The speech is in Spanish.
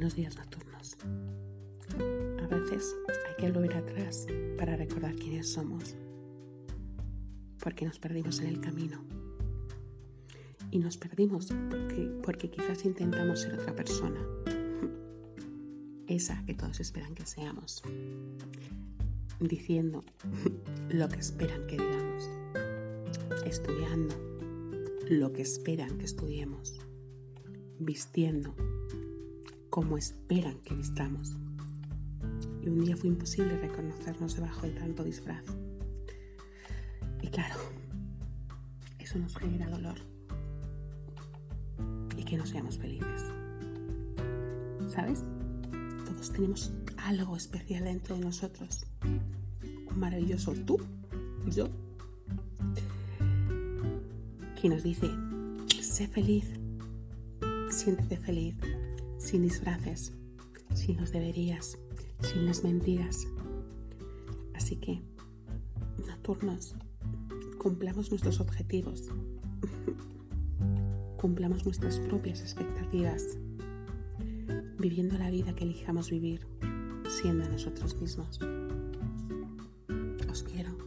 los días nocturnos. A veces hay que volver atrás para recordar quiénes somos, porque nos perdimos en el camino. Y nos perdimos porque, porque quizás intentamos ser otra persona, esa que todos esperan que seamos, diciendo lo que esperan que digamos, estudiando lo que esperan que estudiemos, vistiendo como esperan que vistamos. Y un día fue imposible reconocernos debajo de tanto disfraz. Y claro, eso nos genera dolor y que no seamos felices. ¿Sabes? Todos tenemos algo especial dentro de nosotros. Un maravilloso tú, yo, que nos dice, sé feliz, siéntete feliz, sin disfraces, sin los deberías, sin las mentiras. Así que, nocturnos, cumplamos nuestros objetivos, cumplamos nuestras propias expectativas, viviendo la vida que elijamos vivir, siendo nosotros mismos. Os quiero.